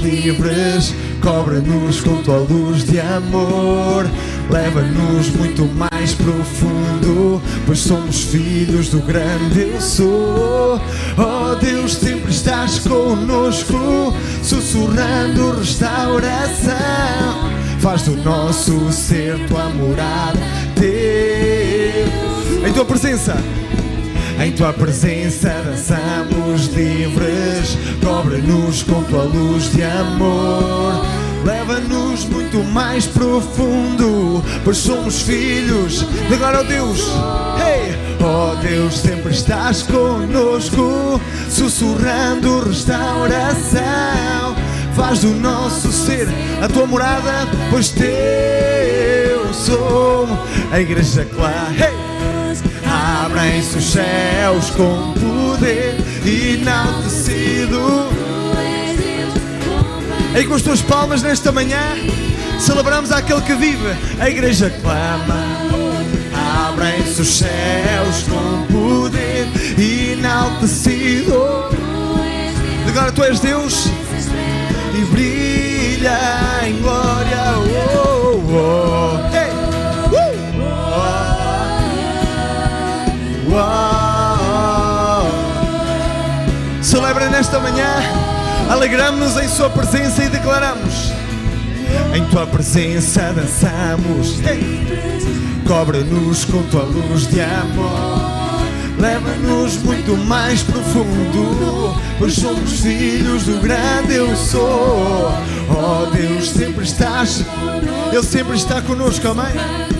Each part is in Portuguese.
livres, cobre-nos com tua luz de amor. Leva-nos muito mais profundo, pois somos filhos do grande eu sou. Oh Deus, sempre estás conosco, sussurrando restauração. Faz do nosso ser tua morada, Deus. Em tua presença. Em tua presença dançamos livres, cobre-nos com tua luz de amor. Leva-nos muito mais profundo, pois somos filhos de agora, oh Deus. Hey! Oh Deus, sempre estás conosco, sussurrando restauração. Faz do nosso ser a tua morada, pois teu sou a igreja clara. Hey! Abrem-se os céus com poder enaltecido. E com as tuas palmas nesta manhã, celebramos aquele que vive. A igreja clama. Abrem-se os céus com poder enaltecido. Agora tu és Deus e brilha em glória. Celebra nesta manhã, alegramos-nos em Sua presença e declaramos: Em Tua presença dançamos, cobre-nos com Tua luz de amor, leva-nos muito mais profundo, pois somos filhos do grande Eu sou. Oh Deus, sempre estás, Ele sempre está conosco, amém?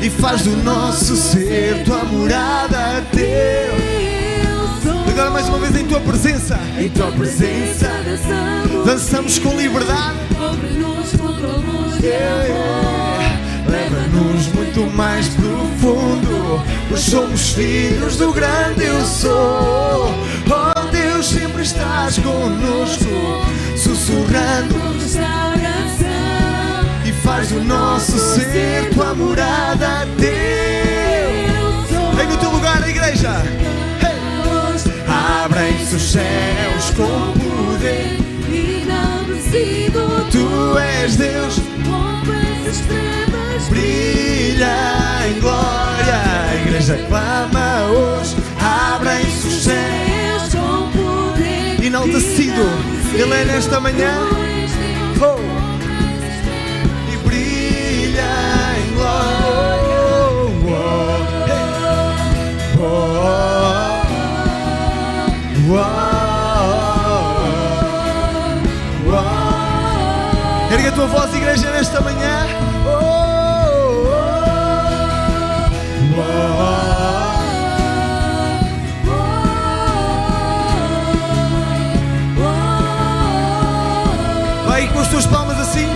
E faz do nosso ser tua morada, Deus. Agora mais uma vez em tua presença, em tua presença, dançamos com liberdade. Leva-nos muito mais profundo, pois somos filhos do grande eu sou. Oh Deus, sempre estás conosco, sussurrando faz do nosso ser tua morada, Deus. Vem no teu lugar, igreja. Hey. Abrem-se os céus com poder. Tu és Deus. Brilha em glória. A igreja clama hoje. Abrem-se os céus enaltecido. Ele é nesta manhã. Oh. Tua voz, igreja, nesta manhã. Vai com as tuas palmas assim.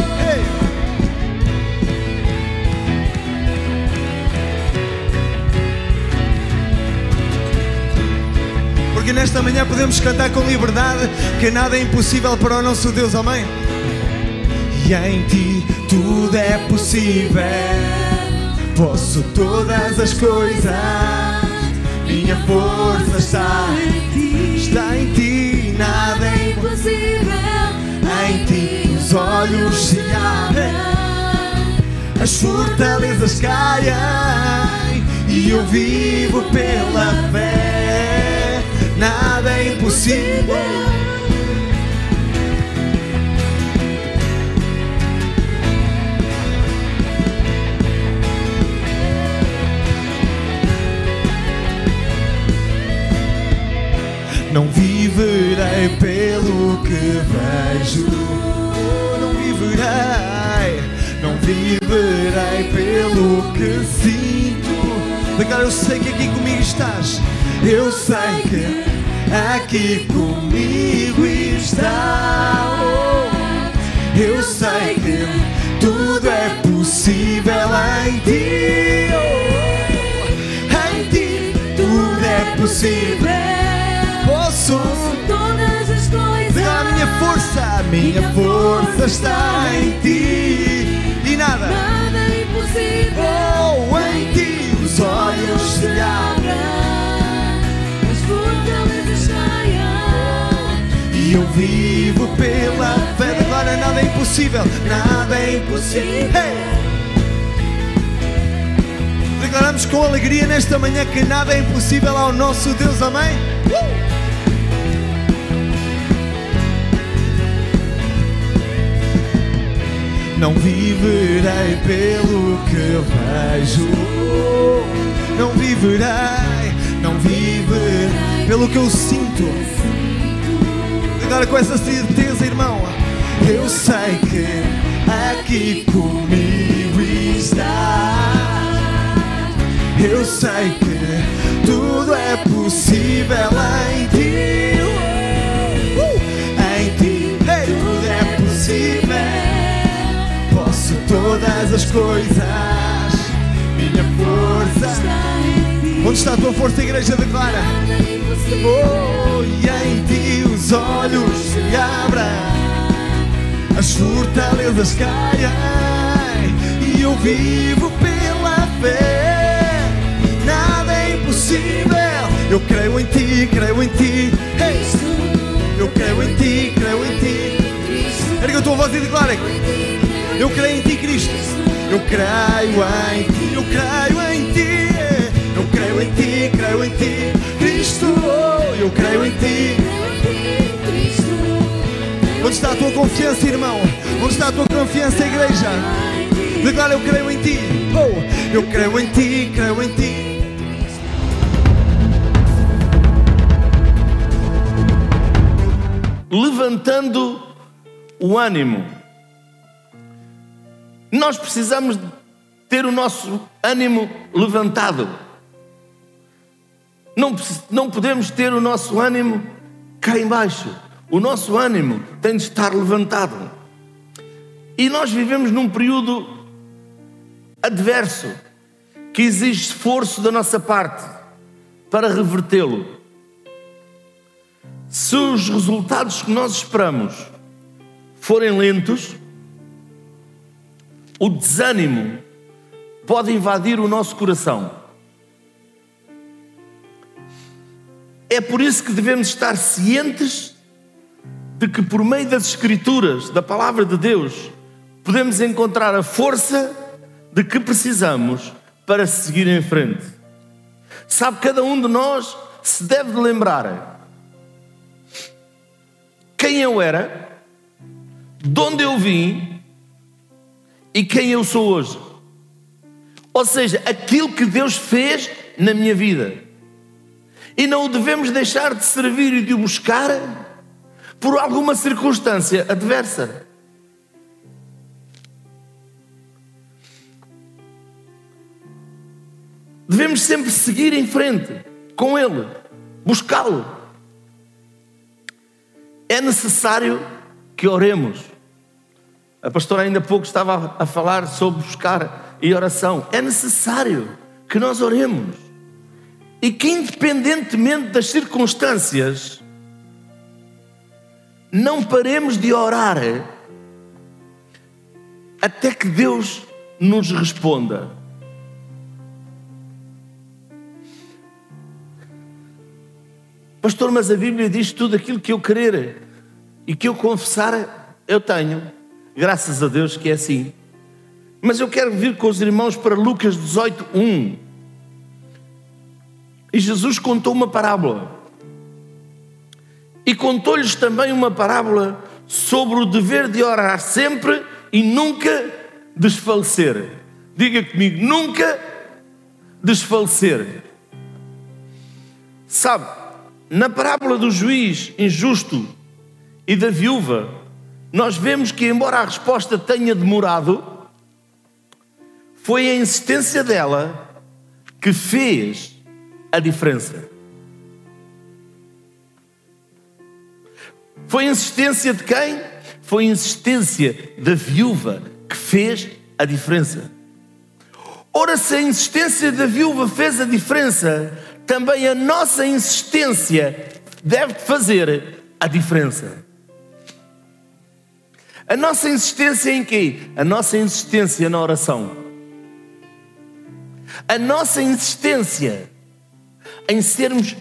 Porque nesta manhã podemos cantar com liberdade que nada é impossível para o nosso Deus, amém? Em ti tudo é possível. Posso todas as coisas. Minha força está em ti. Está em ti, nada é impossível. Em ti os olhos se abrem, as fortalezas caem e eu vivo pela fé. Nada é impossível. Não viverei pelo que vejo. Não viverei, não viverei pelo que sinto. Agora eu sei que aqui comigo estás. Eu sei que aqui comigo está. Oh, eu sei que tudo é possível em ti. Oh, em ti tudo é possível. Posso todas as coisas. a minha força, a minha força está em ti e nada. Nada é impossível. Oh, em ti os olhos se abrem. As fortalezas caiam. vivo pela fé. Agora nada é impossível, nada é impossível. Hey! Declaramos com alegria nesta manhã que nada é impossível ao nosso Deus, amém? Uh! Não viverei pelo que vejo, não viverei, não viverei pelo que eu sinto. Agora com essa certeza, irmão, eu sei que aqui comigo está. Eu sei que tudo é possível em ti. Todas as coisas. Minha força. Onde está a tua força, igreja? Declara. Oh, e em ti os olhos se abrem, as fortalezas caem, e eu vivo pela fé. Nada é impossível. Eu creio em ti, creio em ti. Hey! Eu creio em ti, creio em ti. Erga a tua voz e declara. Eu creio em ti, Cristo. Eu creio em ti, eu creio em ti. Eu creio em ti, creio em ti, Cristo. Eu creio em ti. Onde está a tua confiança, irmão? Onde está a tua confiança, igreja? Declara, eu creio em ti. Oh, eu creio em ti, creio em ti. levantando o ânimo. Nós precisamos ter o nosso ânimo levantado. Não, não podemos ter o nosso ânimo cá embaixo. O nosso ânimo tem de estar levantado. E nós vivemos num período adverso que exige esforço da nossa parte para revertê-lo. Se os resultados que nós esperamos forem lentos, o desânimo pode invadir o nosso coração. É por isso que devemos estar cientes de que, por meio das Escrituras, da palavra de Deus, podemos encontrar a força de que precisamos para seguir em frente. Sabe, cada um de nós se deve de lembrar quem eu era, de onde eu vim e quem eu sou hoje. Ou seja, aquilo que Deus fez na minha vida. E não o devemos deixar de servir e de o buscar por alguma circunstância adversa. Devemos sempre seguir em frente com Ele, buscá-lo. É necessário que oremos. A pastora ainda há pouco estava a falar sobre buscar e oração. É necessário que nós oremos. E que, independentemente das circunstâncias, não paremos de orar até que Deus nos responda. Pastor, mas a Bíblia diz tudo aquilo que eu querer e que eu confessar, eu tenho. Graças a Deus que é assim. Mas eu quero vir com os irmãos para Lucas 18, 1. E Jesus contou uma parábola. E contou-lhes também uma parábola sobre o dever de orar sempre e nunca desfalecer. Diga comigo, nunca desfalecer. Sabe, na parábola do juiz injusto e da viúva, nós vemos que, embora a resposta tenha demorado, foi a insistência dela que fez a diferença. Foi a insistência de quem? Foi a insistência da viúva que fez a diferença. Ora, se a insistência da viúva fez a diferença, também a nossa insistência deve fazer a diferença. A nossa insistência em quê? A nossa insistência na oração. A nossa insistência em sermos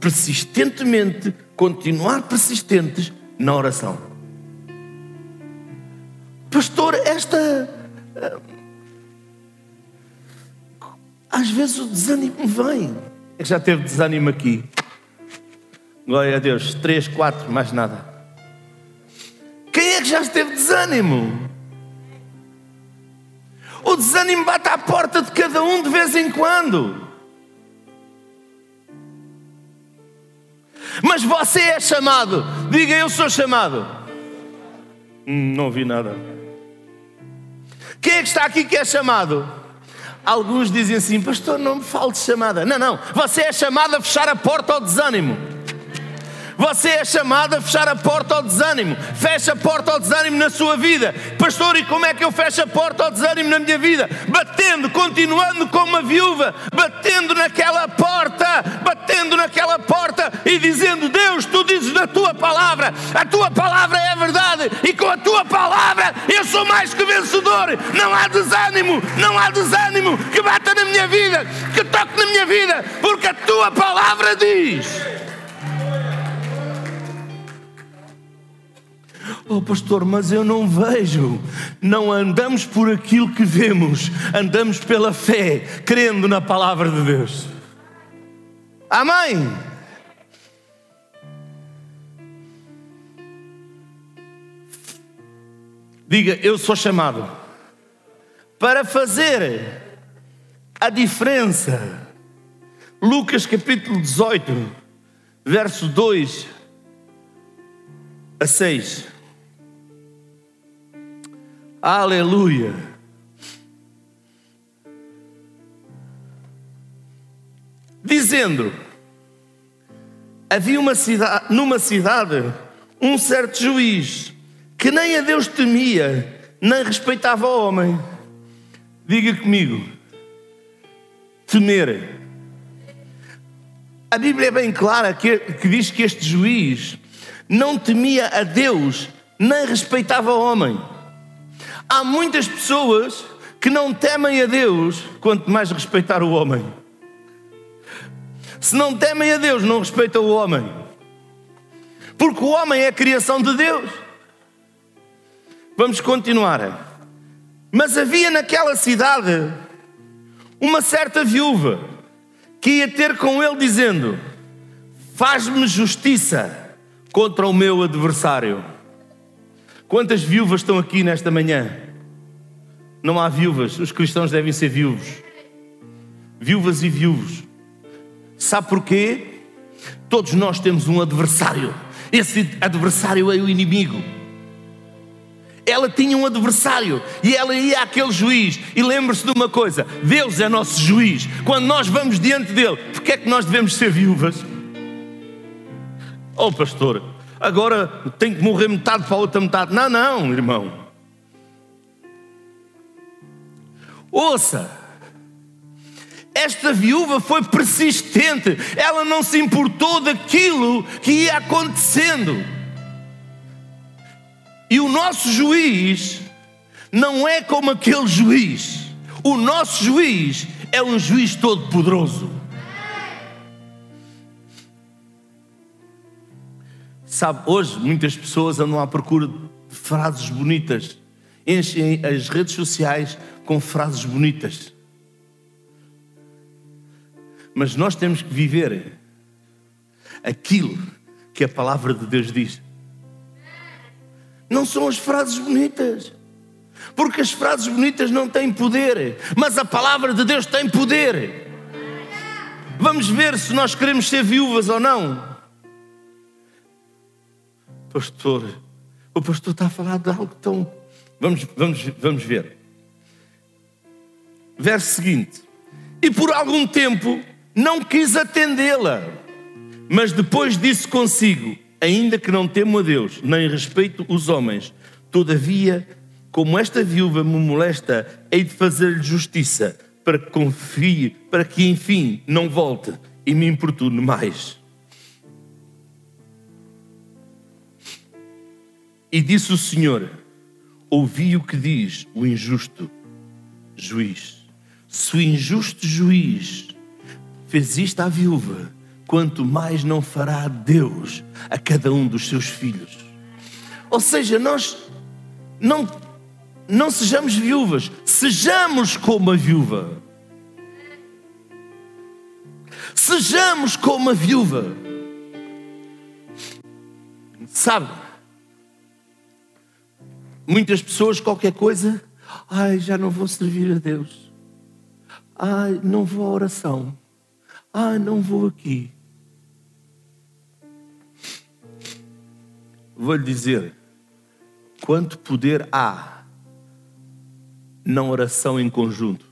persistentemente, continuar persistentes na oração. Pastor, esta. ah, Às vezes o desânimo vem. É que já teve desânimo aqui. Glória a Deus. Três, quatro, mais nada. Que já esteve desânimo? O desânimo bate à porta de cada um de vez em quando. Mas você é chamado. Diga, eu sou chamado. Hum, não ouvi nada. Quem é que está aqui que é chamado? Alguns dizem assim, pastor, não me fale de chamada. Não, não. Você é chamado a fechar a porta ao desânimo. Você é chamado a fechar a porta ao desânimo. Fecha a porta ao desânimo na sua vida. Pastor, e como é que eu fecho a porta ao desânimo na minha vida? Batendo, continuando como uma viúva, batendo naquela porta, batendo naquela porta e dizendo: Deus, tu dizes na tua palavra, a tua palavra é a verdade, e com a tua palavra eu sou mais que vencedor. Não há desânimo, não há desânimo que bata na minha vida, que toque na minha vida, porque a tua palavra diz. Oh, pastor, mas eu não vejo. Não andamos por aquilo que vemos, andamos pela fé, crendo na palavra de Deus. Amém. Diga, eu sou chamado para fazer a diferença. Lucas capítulo 18, verso 2 a 6. Aleluia. Dizendo: Havia uma cidade, numa cidade um certo juiz que nem a Deus temia, nem respeitava o homem. Diga comigo: temer. A Bíblia é bem clara que, que diz que este juiz não temia a Deus, nem respeitava o homem. Há muitas pessoas que não temem a Deus, quanto mais respeitar o homem. Se não temem a Deus, não respeitam o homem. Porque o homem é a criação de Deus. Vamos continuar. Mas havia naquela cidade uma certa viúva que ia ter com ele dizendo: Faz-me justiça contra o meu adversário. Quantas viúvas estão aqui nesta manhã? Não há viúvas, os cristãos devem ser viúvos. Viúvas e viúvos. Sabe porquê? Todos nós temos um adversário. Esse adversário é o inimigo. Ela tinha um adversário e ela ia àquele juiz. E lembre-se de uma coisa: Deus é nosso juiz. Quando nós vamos diante dele, porque é que nós devemos ser viúvas? Oh, pastor, agora tem que morrer metade para a outra metade. Não, não, irmão. Ouça, esta viúva foi persistente, ela não se importou daquilo que ia acontecendo. E o nosso juiz não é como aquele juiz, o nosso juiz é um juiz todo-poderoso. Sabe, hoje muitas pessoas andam à procura de frases bonitas, enchem as redes sociais com frases bonitas. Mas nós temos que viver aquilo que a palavra de Deus diz. Não são as frases bonitas. Porque as frases bonitas não têm poder, mas a palavra de Deus tem poder. Vamos ver se nós queremos ser viúvas ou não. Pastor, o pastor está a falar de algo tão. Vamos, vamos, vamos ver. Verso seguinte: E por algum tempo não quis atendê-la, mas depois disse consigo: Ainda que não temo a Deus, nem respeito os homens, todavia, como esta viúva me molesta, hei de fazer-lhe justiça, para que confie, para que enfim não volte e me importune mais. E disse o Senhor: Ouvi o que diz o injusto juiz. Se o injusto juiz fez isto à viúva, quanto mais não fará Deus a cada um dos seus filhos. Ou seja, nós não, não sejamos viúvas, sejamos como a viúva. Sejamos como a viúva. Sabe? Muitas pessoas, qualquer coisa, ai, já não vou servir a Deus. Ai, não vou à oração. Ai, não vou aqui. Vou-lhe dizer, quanto poder há na oração em conjunto.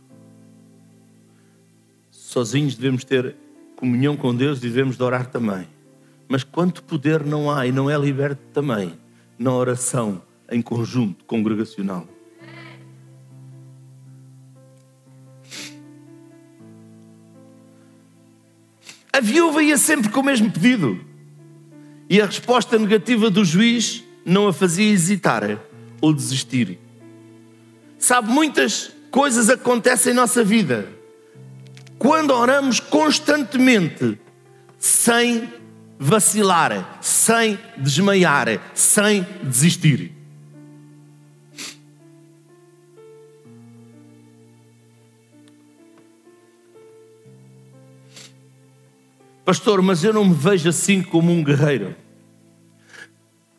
Sozinhos devemos ter comunhão com Deus e devemos de orar também. Mas quanto poder não há e não é liberto também na oração em conjunto, congregacional. A viúva ia sempre com o mesmo pedido. E a resposta negativa do juiz não a fazia hesitar ou desistir. Sabe, muitas coisas acontecem em nossa vida quando oramos constantemente, sem vacilar, sem desmaiar, sem desistir. Pastor, mas eu não me vejo assim como um guerreiro.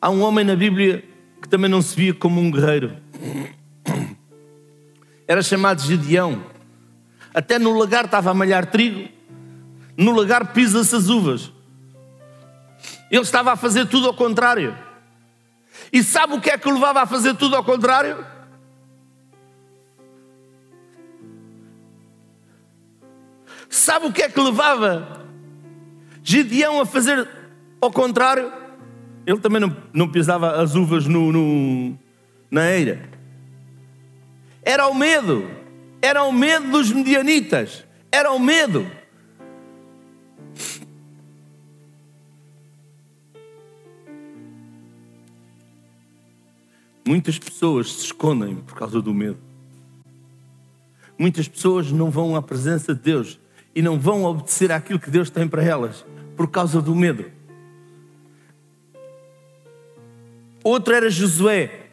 Há um homem na Bíblia que também não se via como um guerreiro. Era chamado Gedeão. Até no lagar estava a malhar trigo. No lagar pisa-se as uvas. Ele estava a fazer tudo ao contrário. E sabe o que é que o levava a fazer tudo ao contrário? Sabe o que é que levava Gideão a fazer ao contrário, ele também não, não pisava as uvas no, no, na eira. Era o medo, era o medo dos medianitas, era o medo. Muitas pessoas se escondem por causa do medo. Muitas pessoas não vão à presença de Deus e não vão obedecer àquilo que Deus tem para elas por causa do medo. Outro era Josué.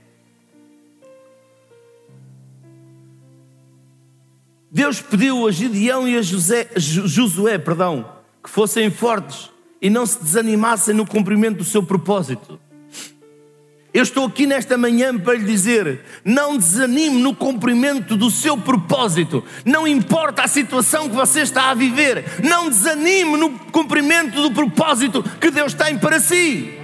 Deus pediu a Gideão e a José, Josué, perdão, que fossem fortes e não se desanimassem no cumprimento do seu propósito. Eu estou aqui nesta manhã para lhe dizer: não desanime no cumprimento do seu propósito, não importa a situação que você está a viver, não desanime no cumprimento do propósito que Deus tem para si.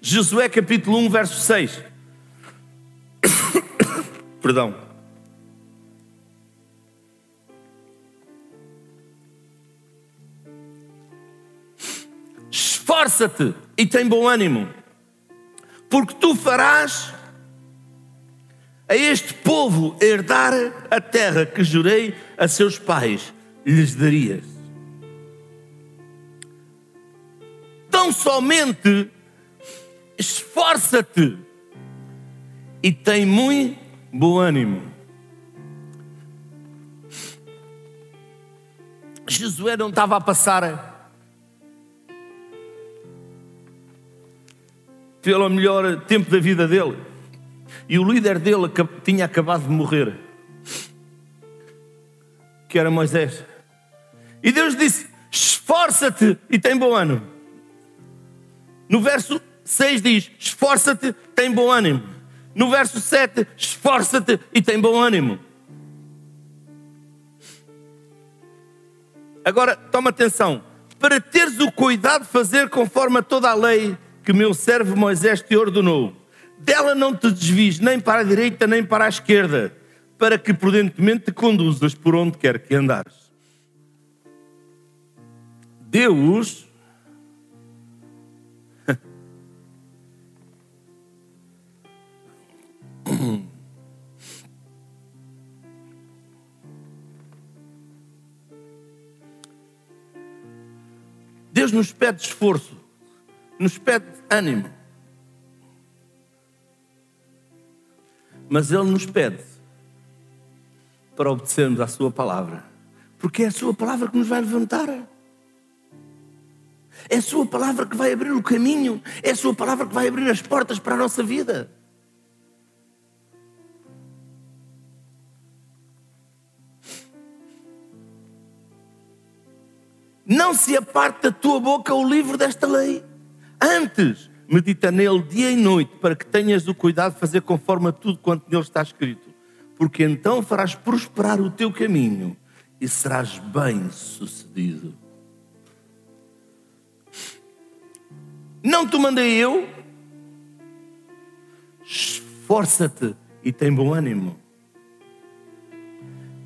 Josué capítulo 1, verso 6. Perdão. Esforça-te e tem bom ânimo, porque tu farás a este povo herdar a terra que jurei a seus pais, lhes darias. Tão somente esforça-te e tem muito bom ânimo. Josué não estava a passar pelo melhor tempo da vida dele. E o líder dele tinha acabado de morrer, que era Moisés. E Deus disse: Esforça-te e tem bom ânimo. No verso 6 diz: Esforça-te, tem bom ânimo. No verso 7, esforça-te e tem bom ânimo. Agora, toma atenção. Para teres o cuidado de fazer conforme a toda a lei que meu servo Moisés te ordenou. Dela não te desvies nem para a direita nem para a esquerda, para que prudentemente te conduzas por onde quer que andares. Deus Deus nos pede esforço nos pede ânimo. Mas Ele nos pede para obedecermos à Sua palavra, porque é a Sua palavra que nos vai levantar. É a Sua palavra que vai abrir o caminho, é a Sua palavra que vai abrir as portas para a nossa vida. Não se aparte da tua boca o livro desta lei. Antes, medita nele dia e noite, para que tenhas o cuidado de fazer conforme a tudo quanto nele está escrito. Porque então farás prosperar o teu caminho e serás bem sucedido. Não te mandei eu? Esforça-te e tem bom ânimo.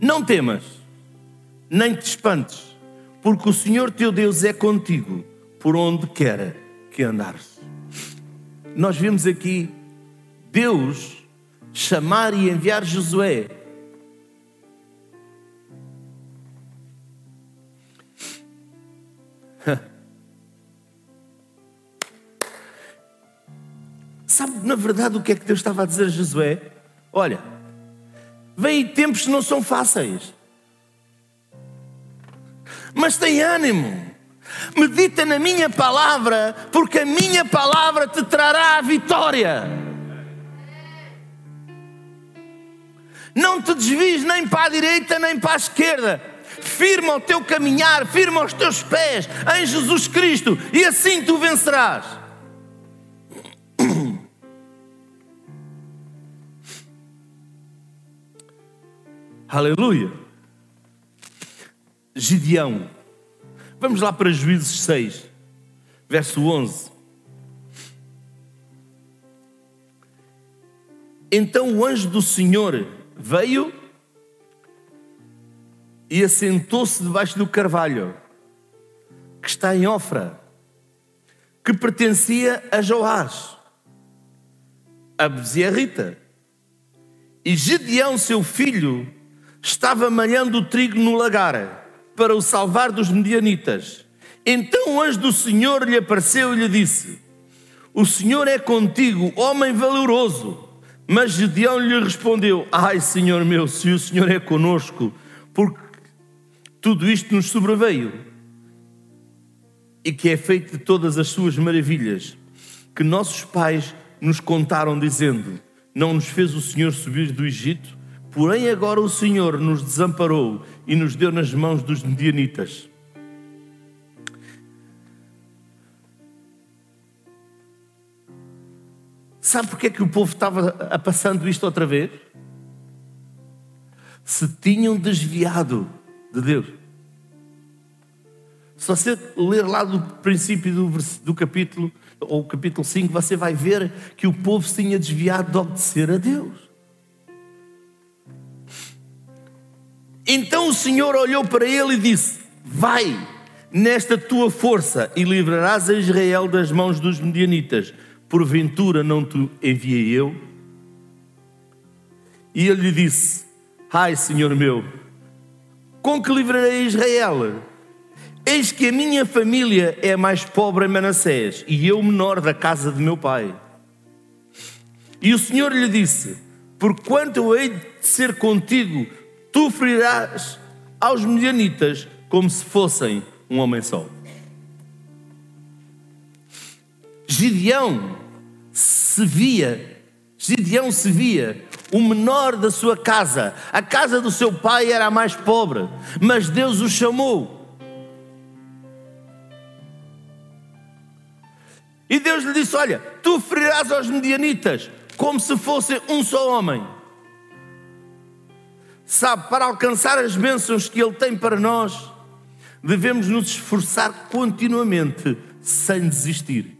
Não temas, nem te espantes porque o Senhor teu Deus é contigo por onde quer que andares. Nós vimos aqui Deus chamar e enviar Josué. Sabe, na verdade, o que é que Deus estava a dizer a Josué? Olha, vem tempos que não são fáceis mas tem ânimo. Medita na minha palavra, porque a minha palavra te trará a vitória. Não te desvies nem para a direita nem para a esquerda. Firma o teu caminhar, firma os teus pés em Jesus Cristo e assim tu vencerás. Aleluia. Gideão. Vamos lá para Juízes 6, verso 11. Então o anjo do Senhor veio e assentou-se debaixo do carvalho, que está em Ofra, que pertencia a Joás, a Bezerrita. E Gideão, seu filho, estava malhando o trigo no lagar para o salvar dos medianitas. Então o anjo do Senhor lhe apareceu e lhe disse: O Senhor é contigo, homem valoroso. Mas Gedeão lhe respondeu: Ai, Senhor meu, se o Senhor é conosco, porque tudo isto nos sobreveio, e que é feito de todas as suas maravilhas, que nossos pais nos contaram, dizendo: Não nos fez o Senhor subir do Egito? Porém, agora o Senhor nos desamparou e nos deu nas mãos dos medianitas. Sabe porque é que o povo estava passando isto outra vez? Se tinham desviado de Deus. Se você ler lá do princípio do, do capítulo, ou capítulo 5, você vai ver que o povo se tinha desviado de obedecer a Deus. Então o Senhor olhou para ele e disse: Vai nesta tua força e livrarás a Israel das mãos dos medianitas. Porventura não te enviei eu? E ele lhe disse: Ai, Senhor meu, com que livrarei Israel? Eis que a minha família é a mais pobre em Manassés e eu menor da casa de meu pai. E o Senhor lhe disse: Porquanto eu hei de ser contigo tu ferirás aos medianitas como se fossem um homem só. Gideão se via, Gideão se via o menor da sua casa. A casa do seu pai era a mais pobre, mas Deus o chamou. E Deus lhe disse: Olha, tu ferirás aos medianitas como se fosse um só homem. Sabe, para alcançar as bênçãos que Ele tem para nós, devemos nos esforçar continuamente, sem desistir.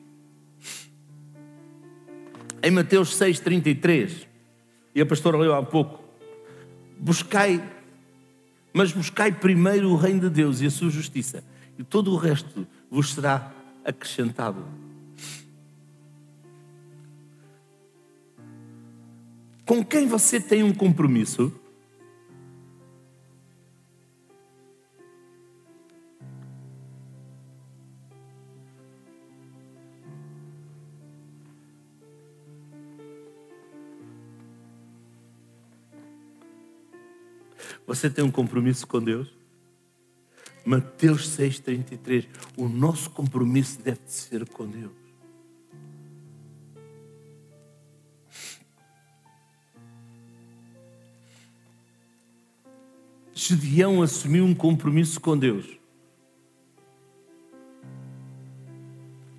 Em Mateus 6,33, e a pastora leu há pouco, buscai, mas buscai primeiro o reino de Deus e a sua justiça, e todo o resto vos será acrescentado. Com quem você tem um compromisso? Você tem um compromisso com Deus? Mateus 6,33. O nosso compromisso deve ser com Deus. Gedeão assumiu um compromisso com Deus.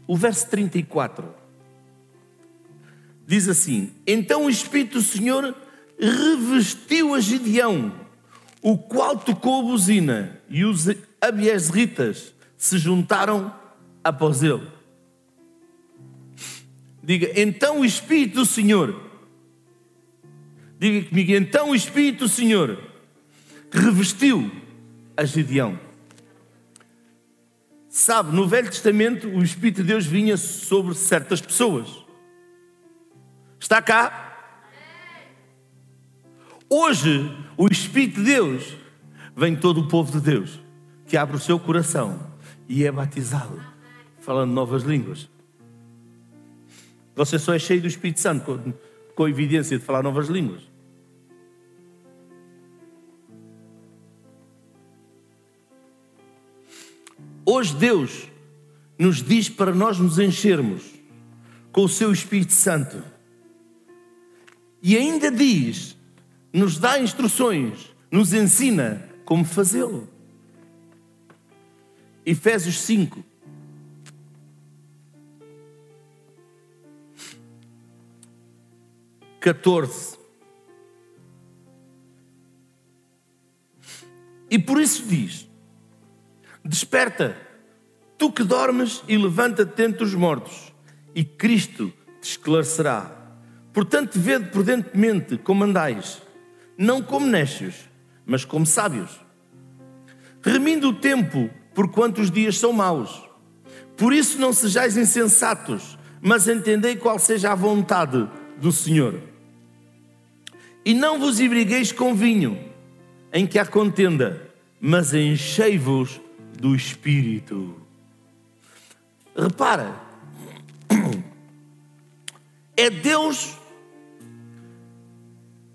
O verso 34 diz assim: Então o Espírito do Senhor revestiu a Gedeão, o qual tocou a buzina, e os abiesritas se juntaram após ele. Diga, então o Espírito do Senhor, diga comigo, então o Espírito do Senhor revestiu a Gedeão. Sabe, no Velho Testamento o Espírito de Deus vinha sobre certas pessoas. Está cá? Hoje, o Espírito de Deus vem todo o povo de Deus que abre o seu coração e é batizado, falando novas línguas. Você só é cheio do Espírito Santo com, com evidência de falar novas línguas. Hoje Deus nos diz para nós nos enchermos com o seu Espírito Santo. E ainda diz, nos dá instruções, nos ensina como fazê-lo. Efésios 5. Catorze. E por isso diz: Desperta, tu que dormes, e levanta-te dentre os mortos, e Cristo te esclarecerá. Portanto, vede prudentemente como andais, não como necios, mas como sábios. Remindo o tempo, porquanto os dias são maus. Por isso não sejais insensatos, mas entendei qual seja a vontade do Senhor. E não vos ibrigueis com vinho, em que há contenda, mas enchei-vos do Espírito. Repara, é Deus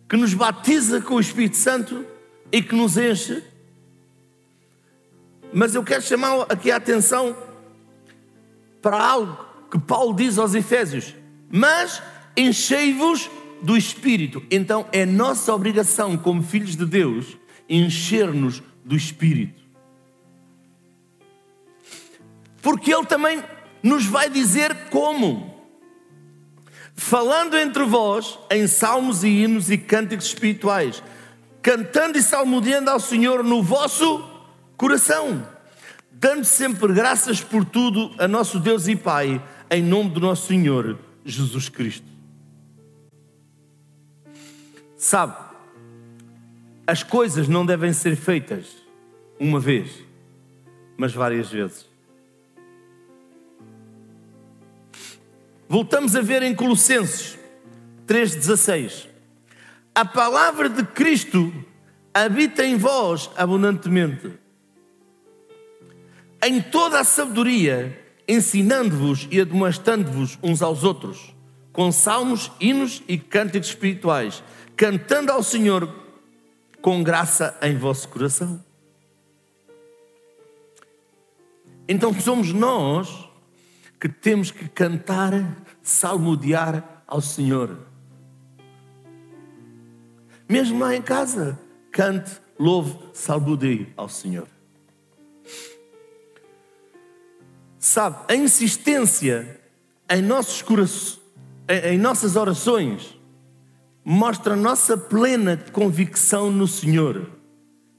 que nos batiza com o Espírito Santo e que nos enche. Mas eu quero chamar aqui a atenção para algo que Paulo diz aos Efésios: Mas enchei-vos do Espírito. Então é nossa obrigação, como filhos de Deus, encher-nos do Espírito. Porque Ele também nos vai dizer como. Falando entre vós em salmos e hinos e cânticos espirituais, cantando e salmodiando ao Senhor no vosso coração, dando sempre graças por tudo a nosso Deus e Pai, em nome do nosso Senhor Jesus Cristo. Sabe, as coisas não devem ser feitas uma vez, mas várias vezes. Voltamos a ver em Colossenses 3,16. A palavra de Cristo habita em vós abundantemente, em toda a sabedoria, ensinando-vos e admoestando-vos uns aos outros, com salmos, hinos e cânticos espirituais, cantando ao Senhor com graça em vosso coração. Então somos nós que temos que cantar, salmodiar ao Senhor. Mesmo lá em casa, cante, louve, salmodie ao Senhor. Sabe, a insistência em nossos corações, em nossas orações, mostra a nossa plena convicção no Senhor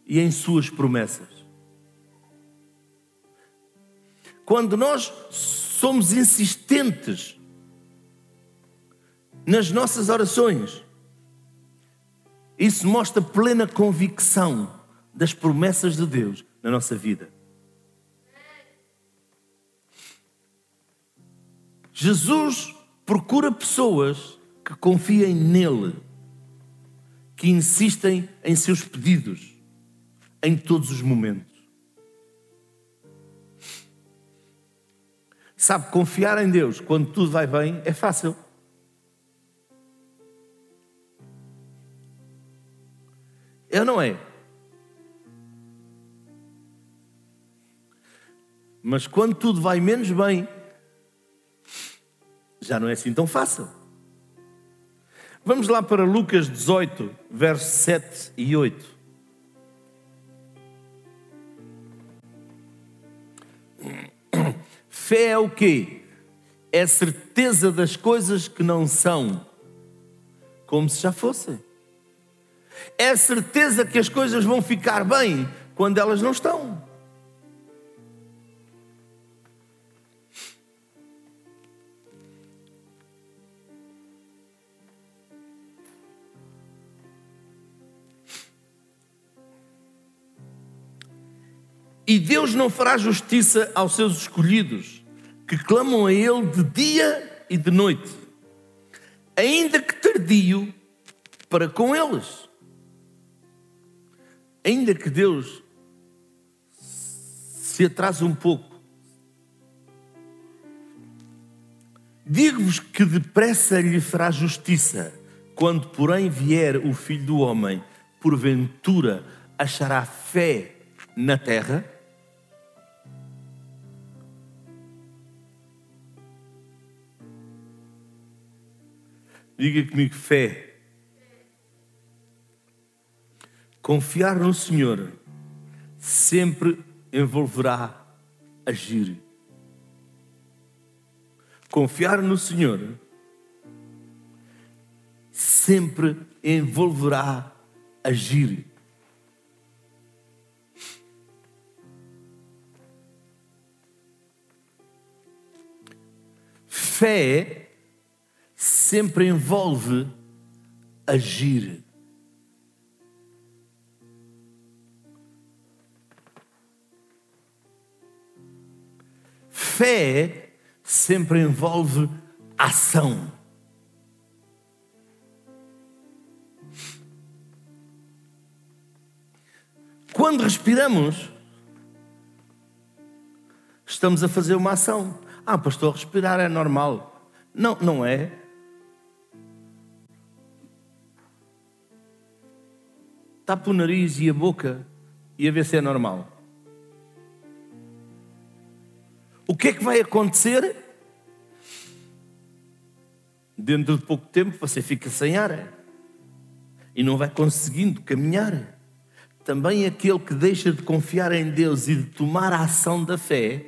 e em Suas promessas. Quando nós somos insistentes nas nossas orações. Isso mostra plena convicção das promessas de Deus na nossa vida. Jesus procura pessoas que confiem nele, que insistem em seus pedidos em todos os momentos. Sabe, confiar em Deus quando tudo vai bem é fácil. Eu não é. Mas quando tudo vai menos bem, já não é assim tão fácil. Vamos lá para Lucas 18, versos 7 e 8. Fé é o quê? É certeza das coisas que não são, como se já fossem. É certeza que as coisas vão ficar bem quando elas não estão. E Deus não fará justiça aos seus escolhidos, que clamam a Ele de dia e de noite, ainda que tardio para com eles. Ainda que Deus se atrase um pouco, digo-vos que depressa lhe fará justiça, quando, porém, vier o Filho do Homem, porventura achará fé na terra? Diga comigo, fé. Confiar no Senhor sempre envolverá agir. Confiar no Senhor sempre envolverá agir. Fé sempre envolve agir. Fé sempre envolve ação. Quando respiramos, estamos a fazer uma ação. Ah, pastor, respirar é normal. Não, não é. Tapa o nariz e a boca e a ver se é normal. O que é que vai acontecer? Dentro de pouco tempo você fica sem ar e não vai conseguindo caminhar. Também aquele que deixa de confiar em Deus e de tomar a ação da fé,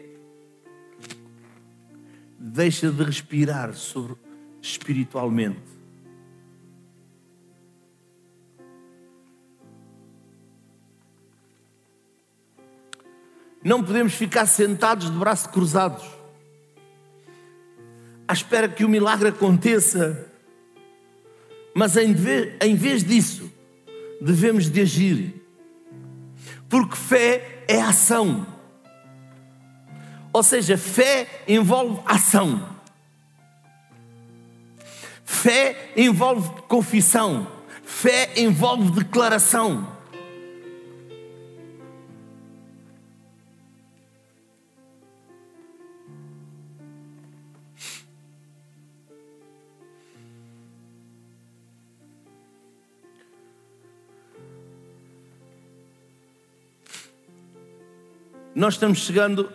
deixa de respirar sobre, espiritualmente. Não podemos ficar sentados de braços cruzados, à espera que o milagre aconteça. Mas em vez, em vez disso, devemos de agir. Porque fé é ação. Ou seja, fé envolve ação. Fé envolve confissão. Fé envolve declaração. Nós estamos chegando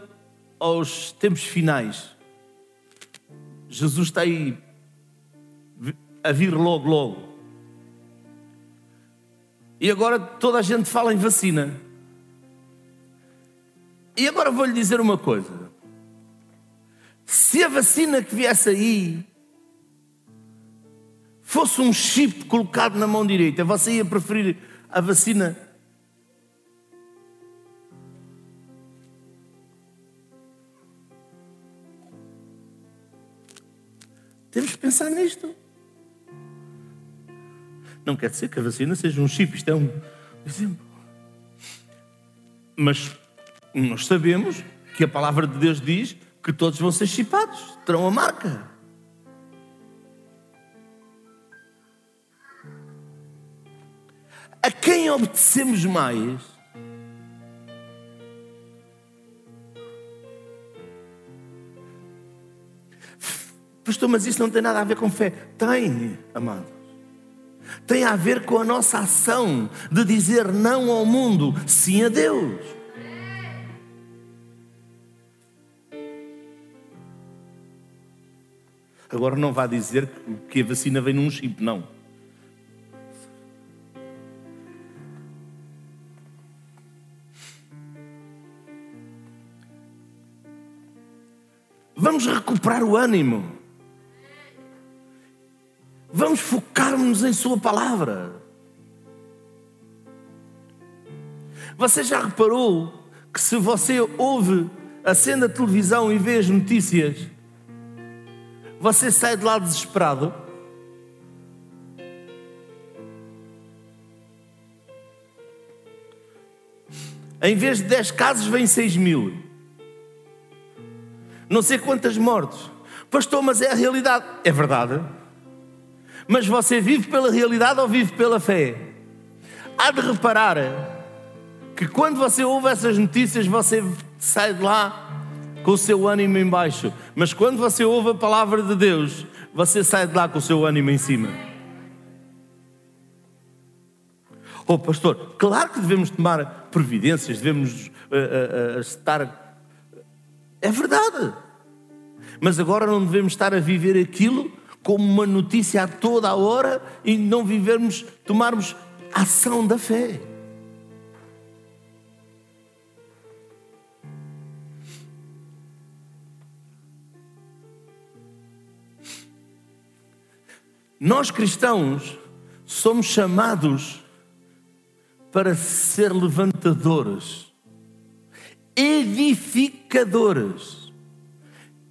aos tempos finais. Jesus está aí a vir logo, logo. E agora toda a gente fala em vacina. E agora vou-lhe dizer uma coisa. Se a vacina que viesse aí fosse um chip colocado na mão direita, você ia preferir a vacina Temos que pensar nisto. Não quer dizer que a vacina seja um chip, isto é um exemplo. Mas nós sabemos que a palavra de Deus diz que todos vão ser chipados, terão a marca. A quem obedecemos mais? Pastor, mas isso não tem nada a ver com fé. Tem, amado. Tem a ver com a nossa ação de dizer não ao mundo, sim a Deus. Agora não vá dizer que a vacina vem num chip, não. Vamos recuperar o ânimo. Vamos focar-nos em Sua palavra. Você já reparou que se você ouve, acende a televisão e vê as notícias, você sai de lá desesperado? Em vez de 10 casos, vem 6 mil. Não sei quantas mortes. Pastor, mas é a realidade. É verdade. Mas você vive pela realidade ou vive pela fé? Há de reparar que quando você ouve essas notícias, você sai de lá com o seu ânimo em baixo. Mas quando você ouve a palavra de Deus, você sai de lá com o seu ânimo em cima. Oh, pastor, claro que devemos tomar providências, devemos uh, uh, uh, estar. É verdade. Mas agora não devemos estar a viver aquilo como uma notícia a toda a hora e não vivermos, tomarmos ação da fé. Nós cristãos somos chamados para ser levantadores, edificadores.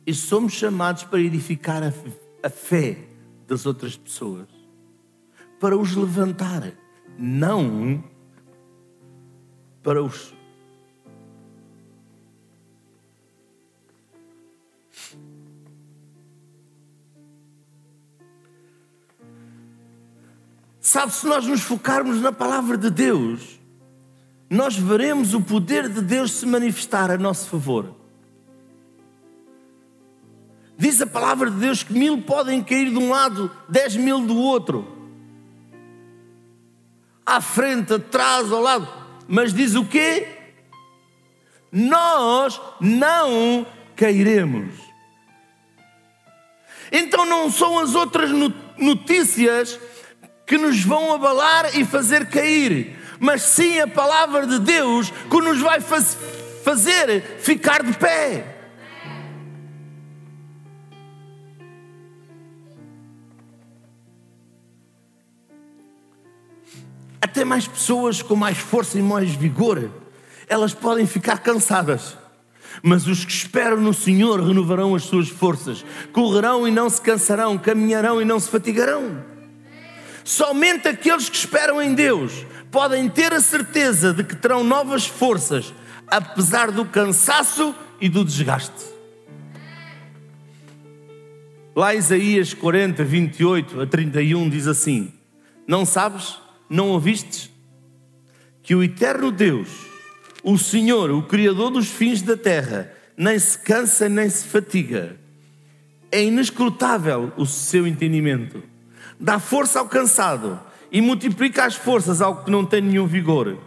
E somos chamados para edificar a, a fé das outras pessoas, para os levantar, não para os Sabe, se nós nos focarmos na palavra de Deus, nós veremos o poder de Deus se manifestar a nosso favor. Diz a palavra de Deus que mil podem cair de um lado, dez mil do outro. À frente, atrás, ao lado. Mas diz o quê? Nós não cairemos. Então não são as outras notícias que nos vão abalar e fazer cair, mas sim a palavra de Deus que nos vai faz, fazer ficar de pé. Até mais pessoas com mais força e mais vigor, elas podem ficar cansadas. Mas os que esperam no Senhor renovarão as suas forças, correrão e não se cansarão, caminharão e não se fatigarão. Somente aqueles que esperam em Deus podem ter a certeza de que terão novas forças, apesar do cansaço e do desgaste. Lá Isaías 40, 28 a 31 diz assim: Não sabes, não ouvistes? Que o eterno Deus, o Senhor, o Criador dos fins da terra, nem se cansa nem se fatiga. É inescrutável o seu entendimento dá força ao cansado e multiplica as forças ao que não tem nenhum vigor.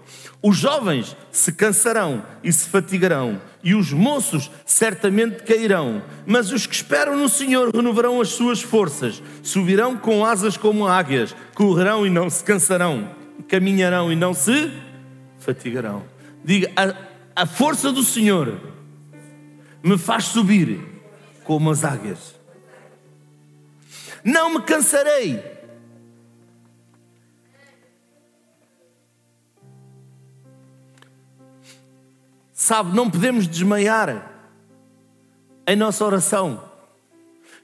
Os jovens se cansarão e se fatigarão, e os moços certamente cairão, mas os que esperam no Senhor renovarão as suas forças, subirão com asas como águias, correrão e não se cansarão, caminharão e não se fatigarão. Diga, a, a força do Senhor me faz subir como as águias não me cansarei. Sabe, não podemos desmaiar em nossa oração.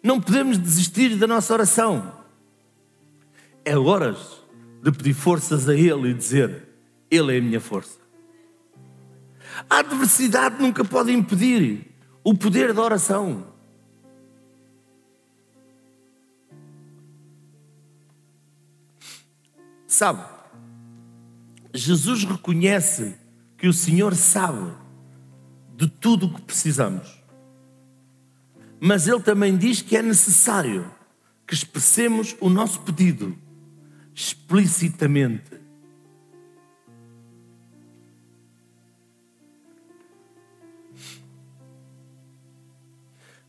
Não podemos desistir da nossa oração. É horas de pedir forças a Ele e dizer: Ele é a minha força. A adversidade nunca pode impedir o poder da oração. Sabe, Jesus reconhece que o Senhor sabe de tudo o que precisamos. Mas Ele também diz que é necessário que expressemos o nosso pedido explicitamente.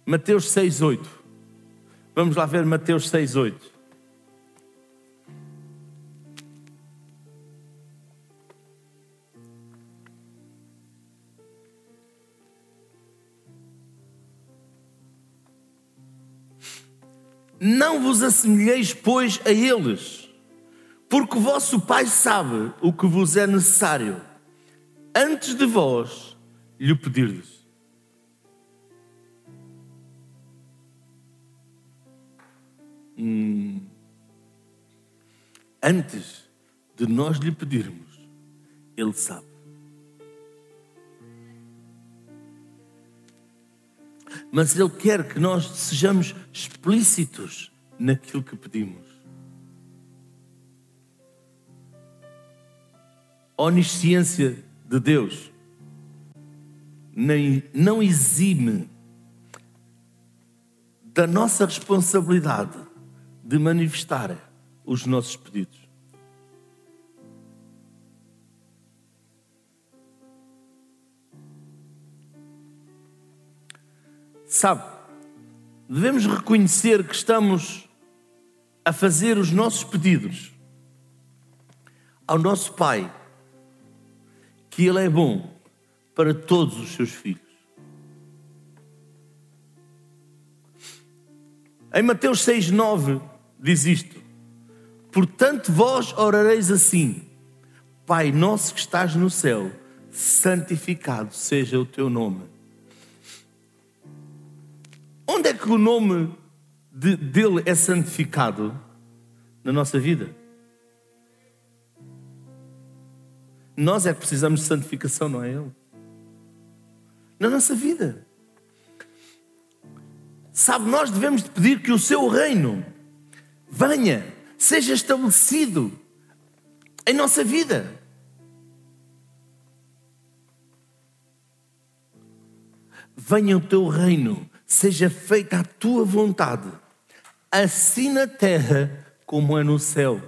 Mateus 6,8 Vamos lá ver Mateus 6, Não vos assemelheis, pois, a eles, porque vosso Pai sabe o que vos é necessário, antes de vós lhe pedirdes. Hum. Antes de nós lhe pedirmos, Ele sabe. Mas Ele quer que nós sejamos explícitos naquilo que pedimos. Onisciência de Deus não exime da nossa responsabilidade de manifestar os nossos pedidos. Sabe, devemos reconhecer que estamos a fazer os nossos pedidos ao nosso Pai, que Ele é bom para todos os seus filhos. Em Mateus 6,9 diz isto: Portanto, vós orareis assim: Pai nosso que estás no céu, santificado seja o teu nome. Onde é que o nome de- dele é santificado na nossa vida? Nós é que precisamos de santificação, não é Ele? Na nossa vida. Sabe, nós devemos de pedir que o seu reino venha, seja estabelecido em nossa vida. Venha o teu reino, seja feita a tua vontade, assim na terra como é no céu.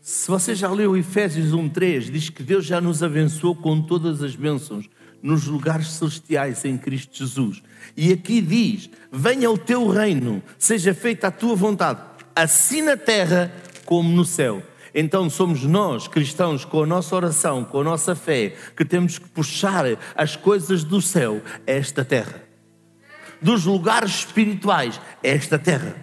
Se você já leu Efésios 1:3, diz que Deus já nos abençoou com todas as bênçãos nos lugares celestiais em Cristo Jesus. E aqui diz: Venha o teu reino, seja feita a tua vontade, assim na terra como no céu. Então somos nós, cristãos, com a nossa oração, com a nossa fé, que temos que puxar as coisas do céu a esta terra. Dos lugares espirituais a esta terra.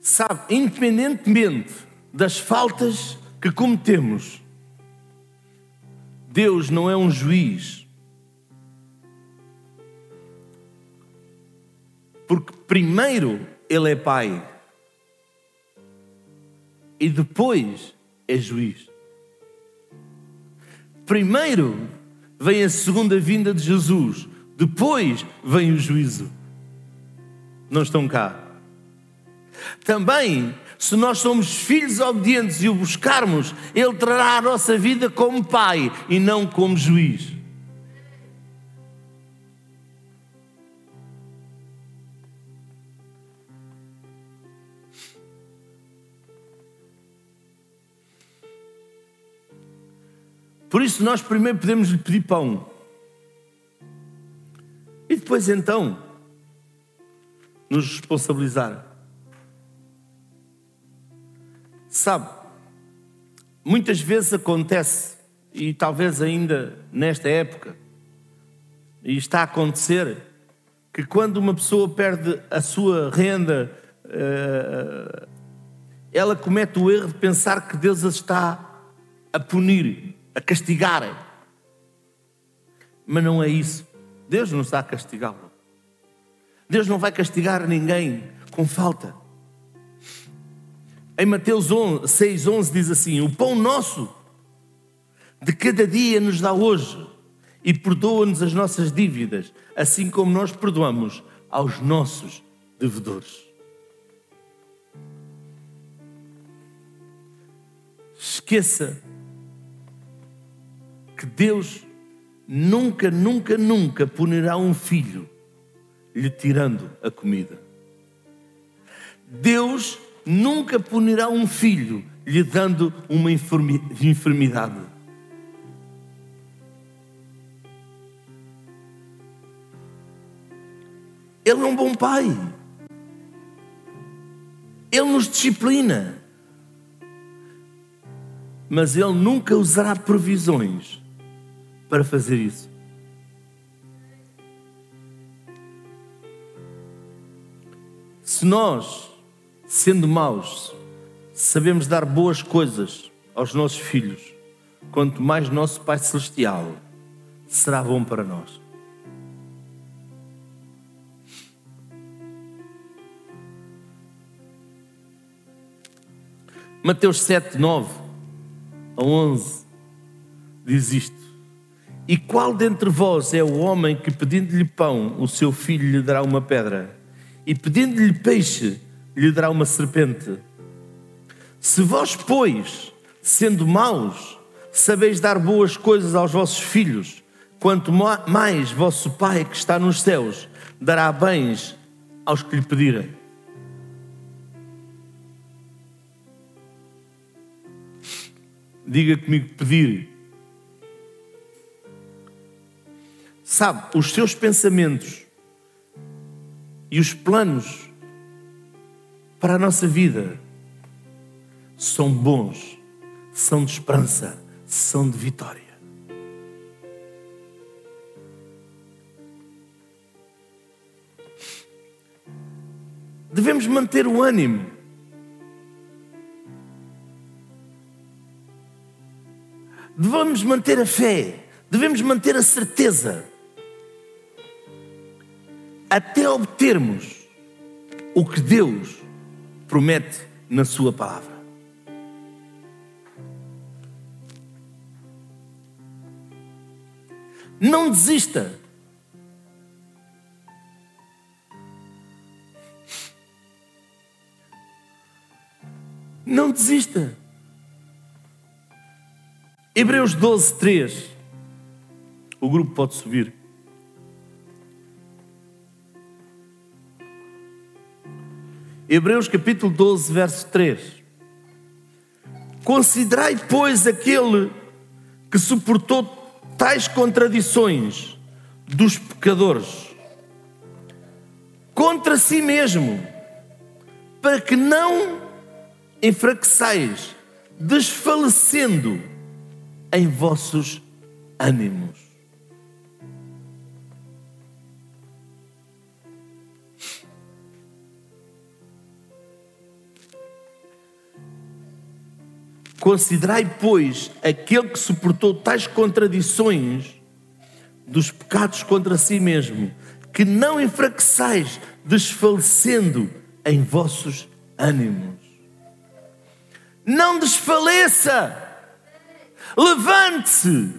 Sabe, independentemente das faltas que cometemos, Deus não é um juiz. Porque primeiro Ele é Pai e depois é juiz. Primeiro vem a segunda vinda de Jesus, depois vem o juízo. Não estão cá. Também, se nós somos filhos obedientes e o buscarmos, Ele trará a nossa vida como Pai e não como juiz. Por isso, nós primeiro podemos lhe pedir pão. E depois, então, nos responsabilizar. Sabe, muitas vezes acontece, e talvez ainda nesta época, e está a acontecer, que quando uma pessoa perde a sua renda, eh, ela comete o erro de pensar que Deus a está a punir, a castigar. Mas não é isso. Deus não está a castigá-lo. Deus não vai castigar ninguém com falta. Em Mateus 11, 6, 11 diz assim: O pão nosso de cada dia nos dá hoje e perdoa-nos as nossas dívidas, assim como nós perdoamos aos nossos devedores. Esqueça que Deus nunca, nunca, nunca punirá um filho lhe tirando a comida. Deus nunca punirá um filho lhe dando uma enfermi- enfermidade. Ele é um bom pai. Ele nos disciplina. Mas ele nunca usará provisões para fazer isso. Se nós, sendo maus, sabemos dar boas coisas aos nossos filhos, quanto mais nosso Pai Celestial será bom para nós. Mateus 7, 9 a 11 diz isto. E qual dentre vós é o homem que, pedindo-lhe pão, o seu filho lhe dará uma pedra? E pedindo-lhe peixe, lhe dará uma serpente? Se vós, pois, sendo maus, sabeis dar boas coisas aos vossos filhos, quanto ma- mais vosso Pai que está nos céus dará bens aos que lhe pedirem. Diga comigo pedir. Sabe, os seus pensamentos e os planos para a nossa vida são bons, são de esperança, são de vitória. Devemos manter o ânimo. Devemos manter a fé, devemos manter a certeza, até obtermos o que Deus promete na Sua palavra. Não desista. Não desista. Hebreus 12, 3. O grupo pode subir. Hebreus capítulo 12, verso 3. Considerai, pois, aquele que suportou tais contradições dos pecadores contra si mesmo, para que não enfraqueçais, desfalecendo em vossos ânimos. Considerai, pois, aquele que suportou tais contradições dos pecados contra si mesmo, que não enfraqueçais, desfalecendo em vossos ânimos. Não desfaleça, levante-se,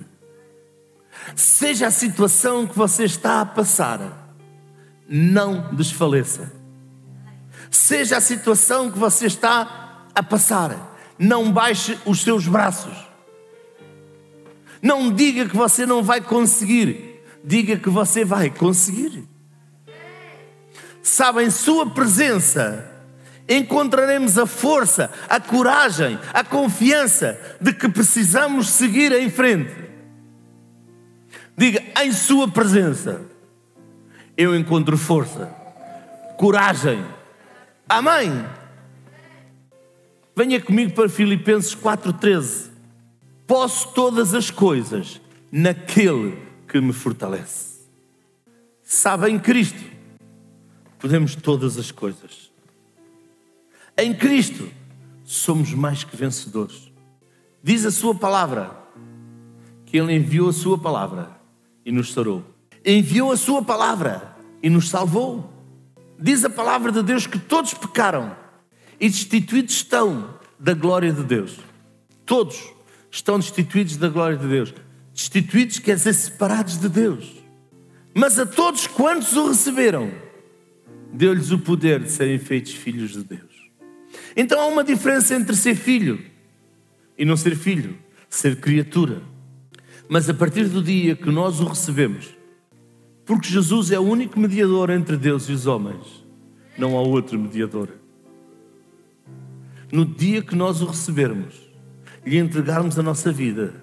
seja a situação que você está a passar, não desfaleça. Seja a situação que você está a passar, não baixe os seus braços. Não diga que você não vai conseguir, diga que você vai conseguir. Sabe, em Sua presença encontraremos a força, a coragem, a confiança de que precisamos seguir em frente. Diga, em Sua presença eu encontro força, coragem. Amém. Venha comigo para Filipenses 4,13. Posso todas as coisas naquele que me fortalece. Sabe, em Cristo podemos todas as coisas. Em Cristo somos mais que vencedores. Diz a Sua palavra que Ele enviou a Sua palavra e nos sarou. Enviou a Sua palavra e nos salvou. Diz a palavra de Deus que todos pecaram e destituídos estão da glória de Deus. Todos estão destituídos da glória de Deus. Destituídos quer dizer separados de Deus. Mas a todos quantos o receberam, deu-lhes o poder de serem feitos filhos de Deus. Então há uma diferença entre ser filho e não ser filho, ser criatura. Mas a partir do dia que nós o recebemos, porque Jesus é o único mediador entre Deus e os homens, não há outro mediador. No dia que nós o recebermos, lhe entregarmos a nossa vida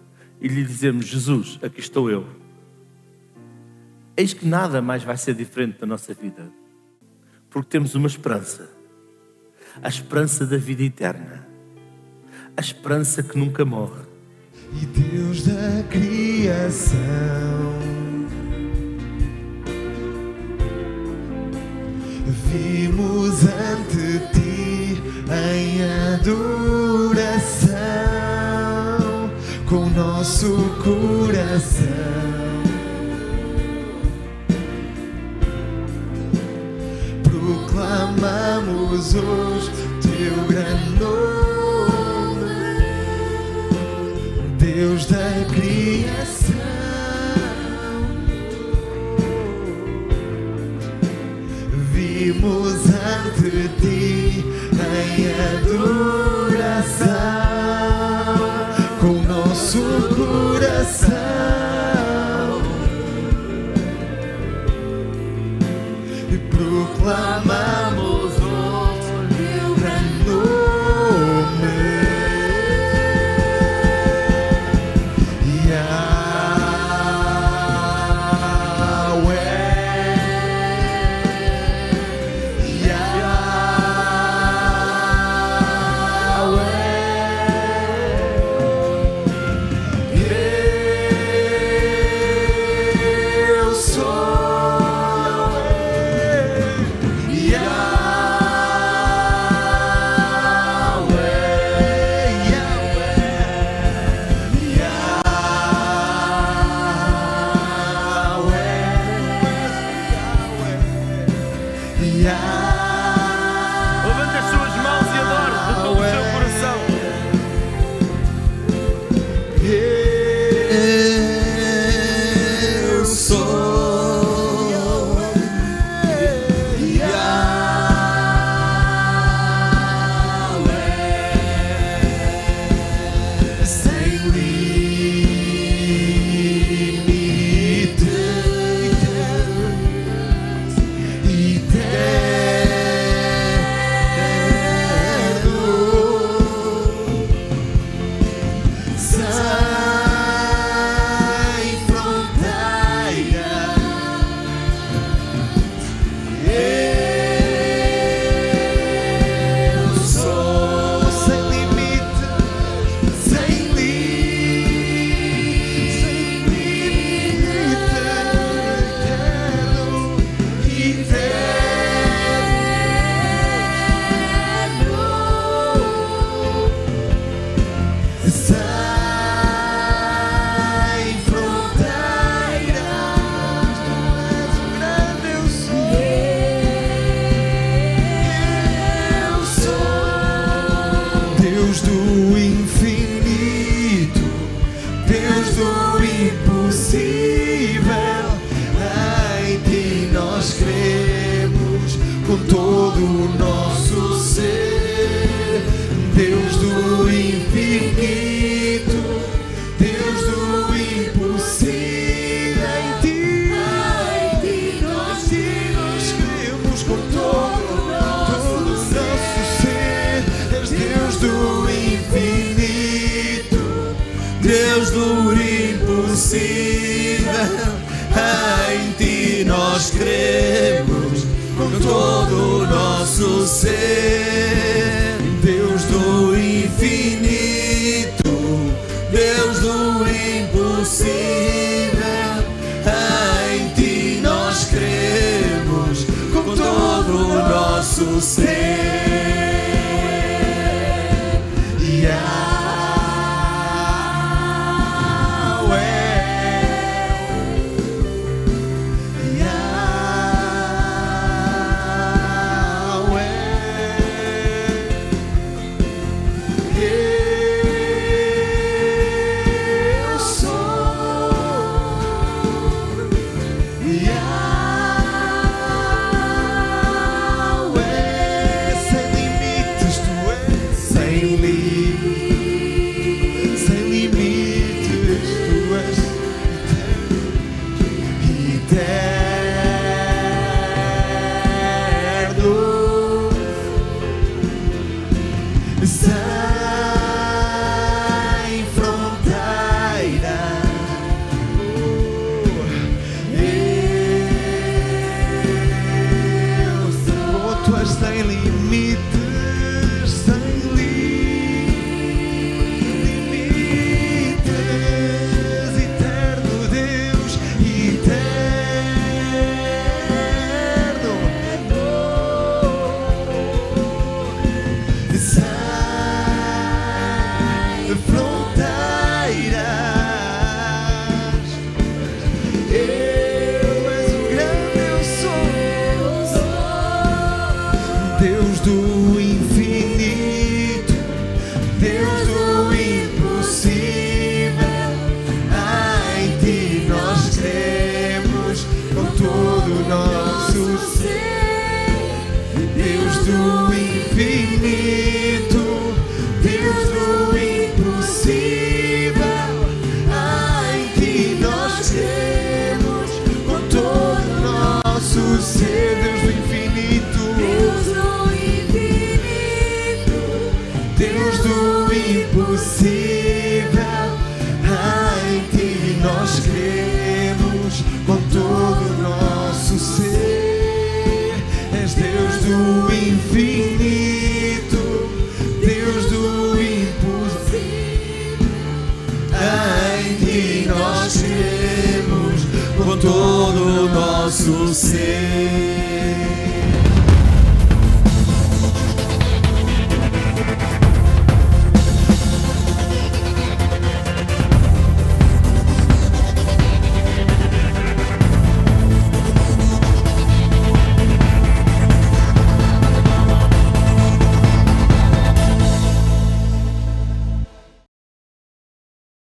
e lhe dizermos: Jesus, aqui estou eu. Eis que nada mais vai ser diferente da nossa vida, porque temos uma esperança a esperança da vida eterna, a esperança que nunca morre. E Deus da criação Vimos ante ti em adoração com nosso coração. Proclamamos hoje teu grande nome, Deus da criação. Vimos ante ti em adoração com nosso coração. E proclamamos Yeah.